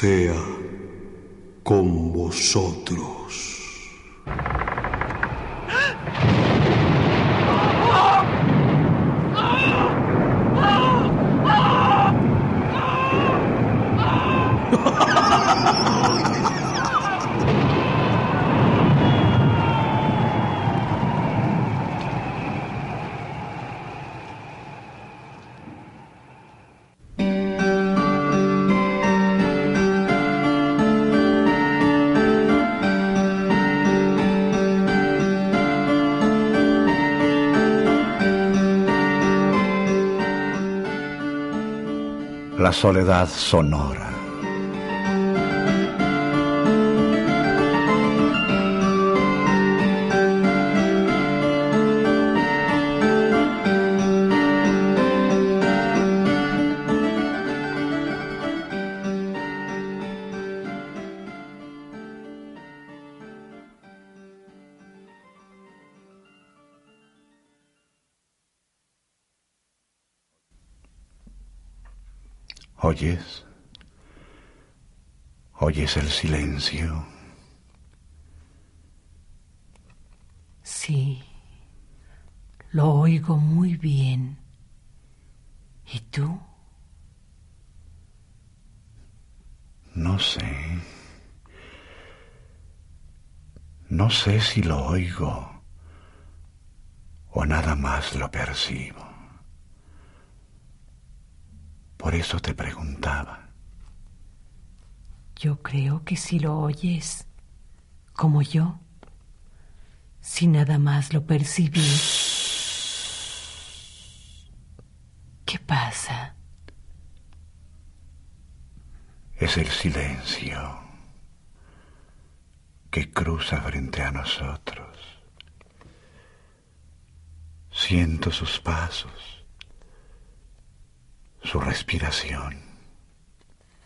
sea con vosotros. La soledad sonora. ¿Oyes? ¿Oyes el silencio? Sí, lo oigo muy bien. ¿Y tú? No sé. No sé si lo oigo o nada más lo percibo. Por eso te preguntaba. Yo creo que si lo oyes, como yo, si nada más lo percibí. ¿Qué pasa? Es el silencio que cruza frente a nosotros. Siento sus pasos su respiración.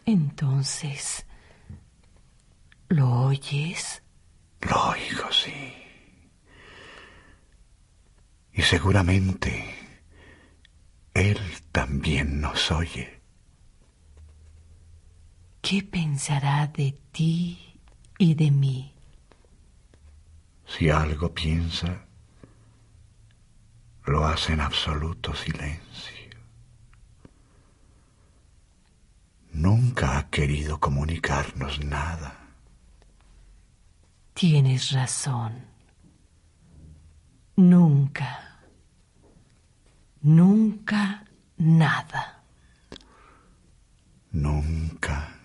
Entonces, ¿lo oyes? Lo oigo, sí. Y seguramente Él también nos oye. ¿Qué pensará de ti y de mí? Si algo piensa, lo hace en absoluto silencio. Nunca ha querido comunicarnos nada. Tienes razón. Nunca, nunca nada. Nunca,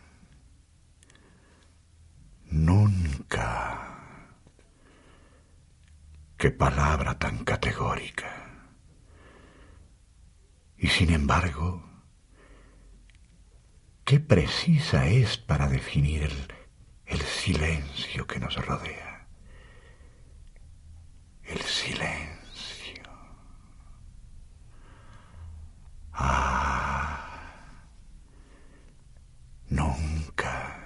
nunca. Qué palabra tan categórica. Y sin embargo, precisa es para definir el, silencio que nos rodea. El silencio. Ah, nunca,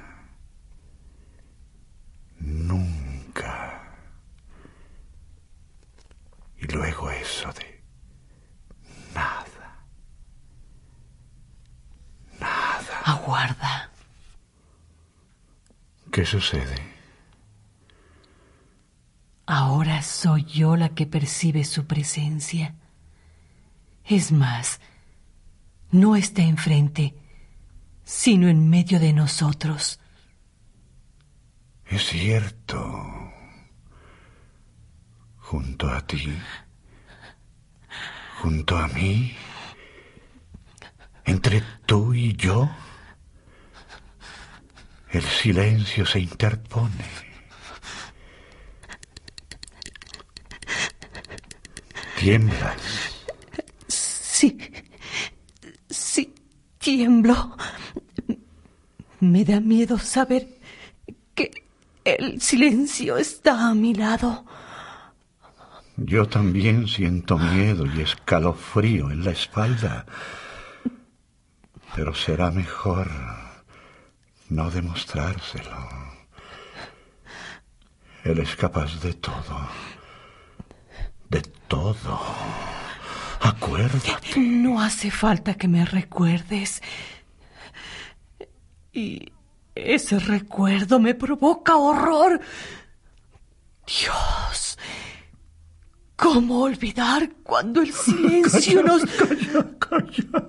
nunca. Y luego eso de ¿Qué sucede? Ahora soy yo la que percibe su presencia. Es más, no está enfrente, sino en medio de nosotros. Es cierto. Junto a ti. Junto a mí. Entre tú y yo. El silencio se interpone. Tiemblas. Sí, sí, tiemblo. Me da miedo saber que el silencio está a mi lado. Yo también siento miedo y escalofrío en la espalda. Pero será mejor no demostrárselo. Él es capaz de todo. De todo. Acuérdate. No hace falta que me recuerdes. Y ese recuerdo me provoca horror. Dios, ¿cómo olvidar cuando el silencio nos... Calla, calla.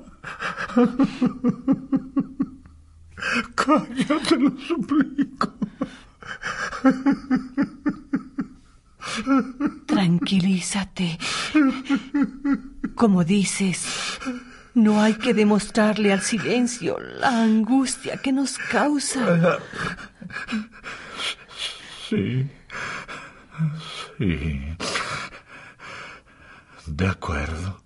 Calla, te lo suplico. Tranquilízate. Como dices, no hay que demostrarle al silencio la angustia que nos causa. Sí. Sí. De acuerdo.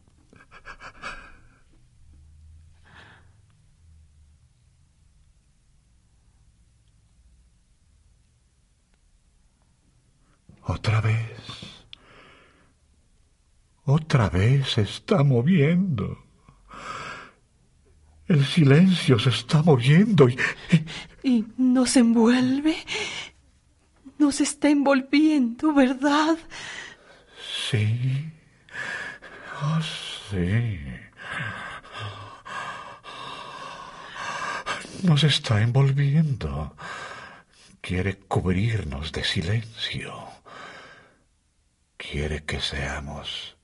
Otra vez. Otra vez se está moviendo. El silencio se está moviendo y, Y nos envuelve. Nos está envolviendo, ¿verdad? Sí. Oh, sí. Nos está envolviendo. Quiere cubrirnos de silencio. Quiere que seamos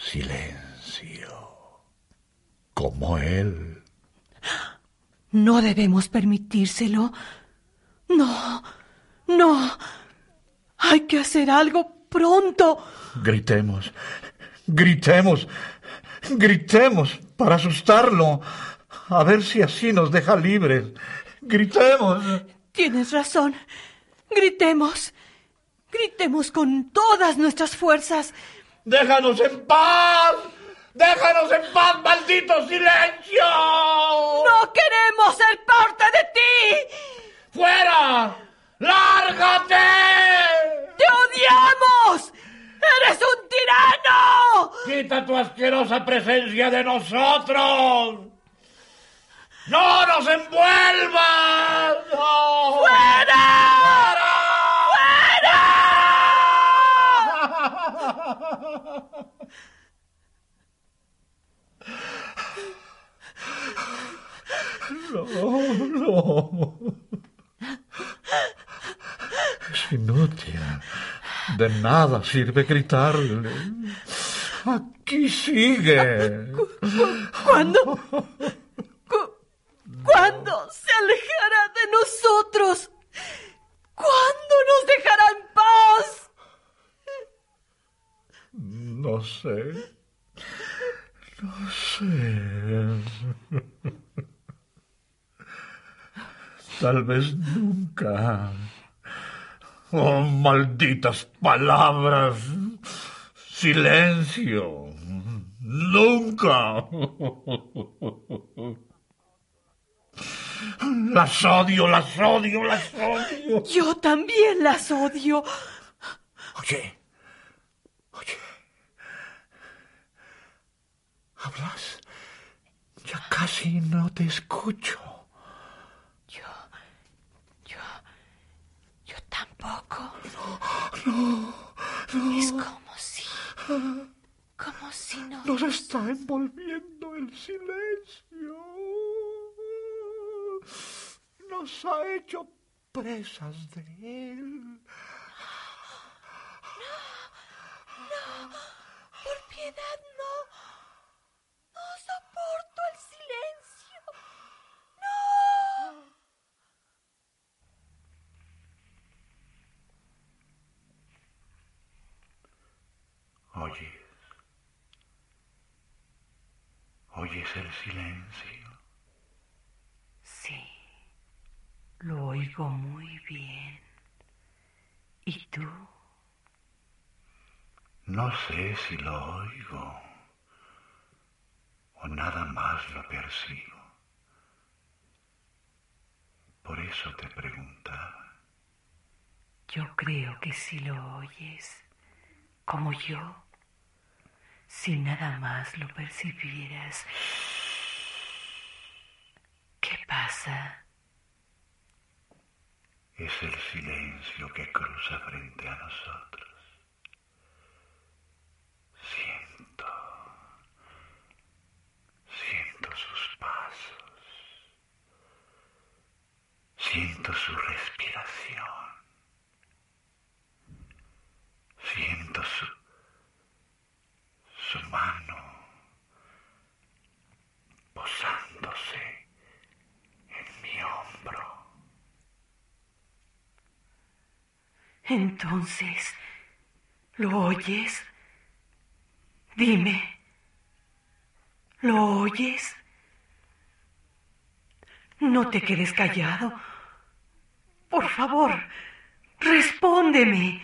silencio. Como Él. No debemos permitírselo. No, no. Hay que hacer algo pronto. Gritemos. Gritemos. Gritemos para asustarlo. A ver si así nos deja libres. Gritemos. Tienes razón. Gritemos. Gritemos con todas nuestras fuerzas. ¡Déjanos en paz! ¡Déjanos en paz, maldito silencio! ¡No queremos ser parte de ti! ¡Fuera! ¡Lárgate! ¡Te odiamos! ¡Eres un tirano! ¡Quita tu asquerosa presencia de nosotros! ¡No nos envuelvas! ¡No! ¡Fuera! No, no. Es inútil. De nada sirve gritarle. Aquí sigue. ¿Cuándo? cu- ¿Cuándo se alejará de nosotros? ¿Cuándo nos dejará en paz? No sé. No sé. Tal vez nunca. Oh, malditas palabras. Silencio. Nunca. Las odio, las odio, las odio. Yo también las odio. Oye, oye. ¿Hablas? Ya casi no te escucho. Yo, yo, tampoco. Es como si, como si no. Nos está envolviendo el silencio. Nos ha hecho presas de él. Por piedad, no. No soporto el silencio. No. Oyes. Oyes el silencio. Sí, lo oigo muy bien. ¿Y tú? No sé si lo oigo o nada más lo percibo. Por eso te preguntaba. Yo creo que si lo oyes, como yo, si nada más lo percibieras. ¿Qué pasa? Es el silencio que cruza frente a nosotros. Siento, siento sus pasos, siento su respiración, siento su su mano posándose en mi hombro. Entonces, ¿lo oyes? Dime, ¿lo oyes? No te quedes callado. Por favor, respóndeme.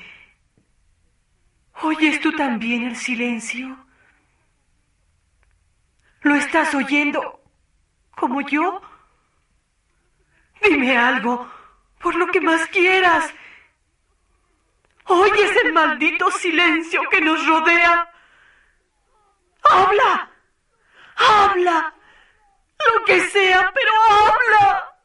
¿Oyes tú también el silencio? ¿Lo estás oyendo como yo? Dime algo, por lo que más quieras. ¿Oyes el maldito silencio que nos rodea? ¡Habla! ¡Habla! Lo que sea, pero habla.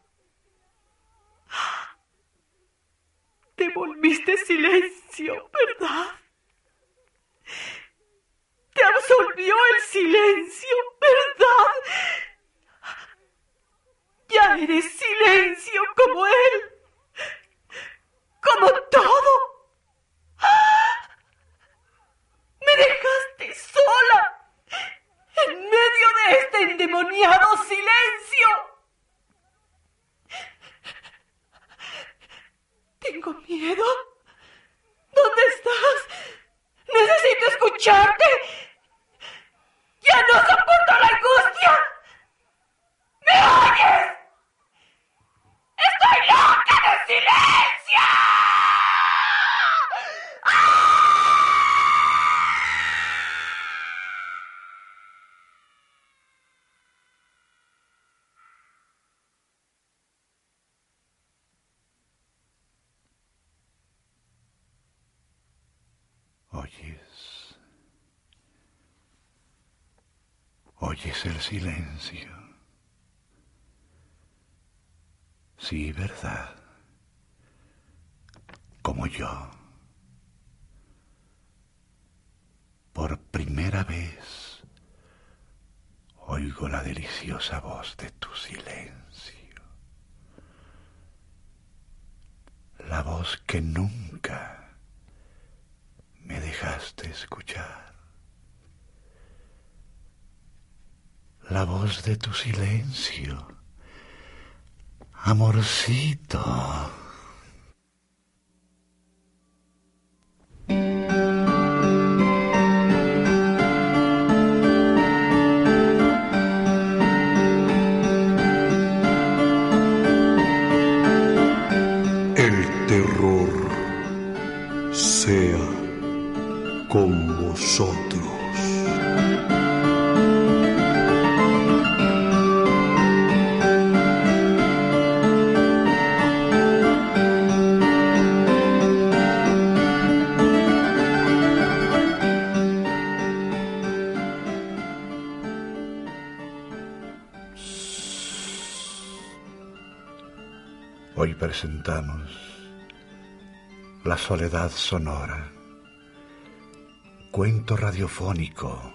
Te volviste silencio, ¿verdad? Te absolvió el silencio, ¿verdad? Ya eres silencio como él, como todo. Me dejaste sola en medio de este endemoniado silencio. Tengo miedo. ¿Dónde estás? Necesito escucharte. Ya no soporto la angustia. ¿Me oyes? Estoy loca de silencio. Oyes. Oyes el silencio. Sí, verdad. Como yo. Por primera vez oigo la deliciosa voz de tu silencio. La voz que nunca me dejaste escuchar. La voz de tu silencio. Amorcito. Hoy presentamos La soledad sonora, cuento radiofónico,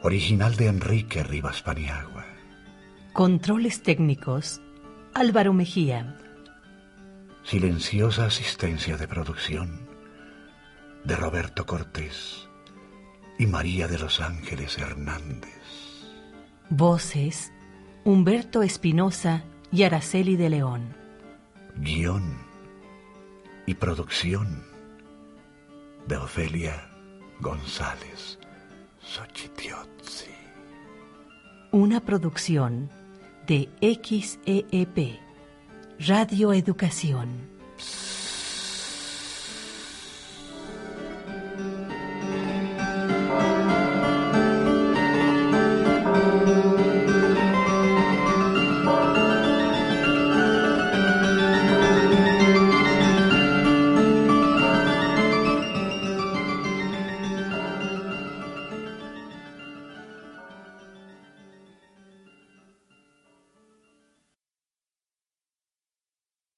original de Enrique Rivas Paniagua. Controles técnicos, Álvaro Mejía. Silenciosa asistencia de producción de Roberto Cortés y María de los Ángeles Hernández. Voces, Humberto Espinosa y Araceli de León. Guión y producción de Ofelia González Xochitiotzi. Una producción de XEEP, Radio Educación.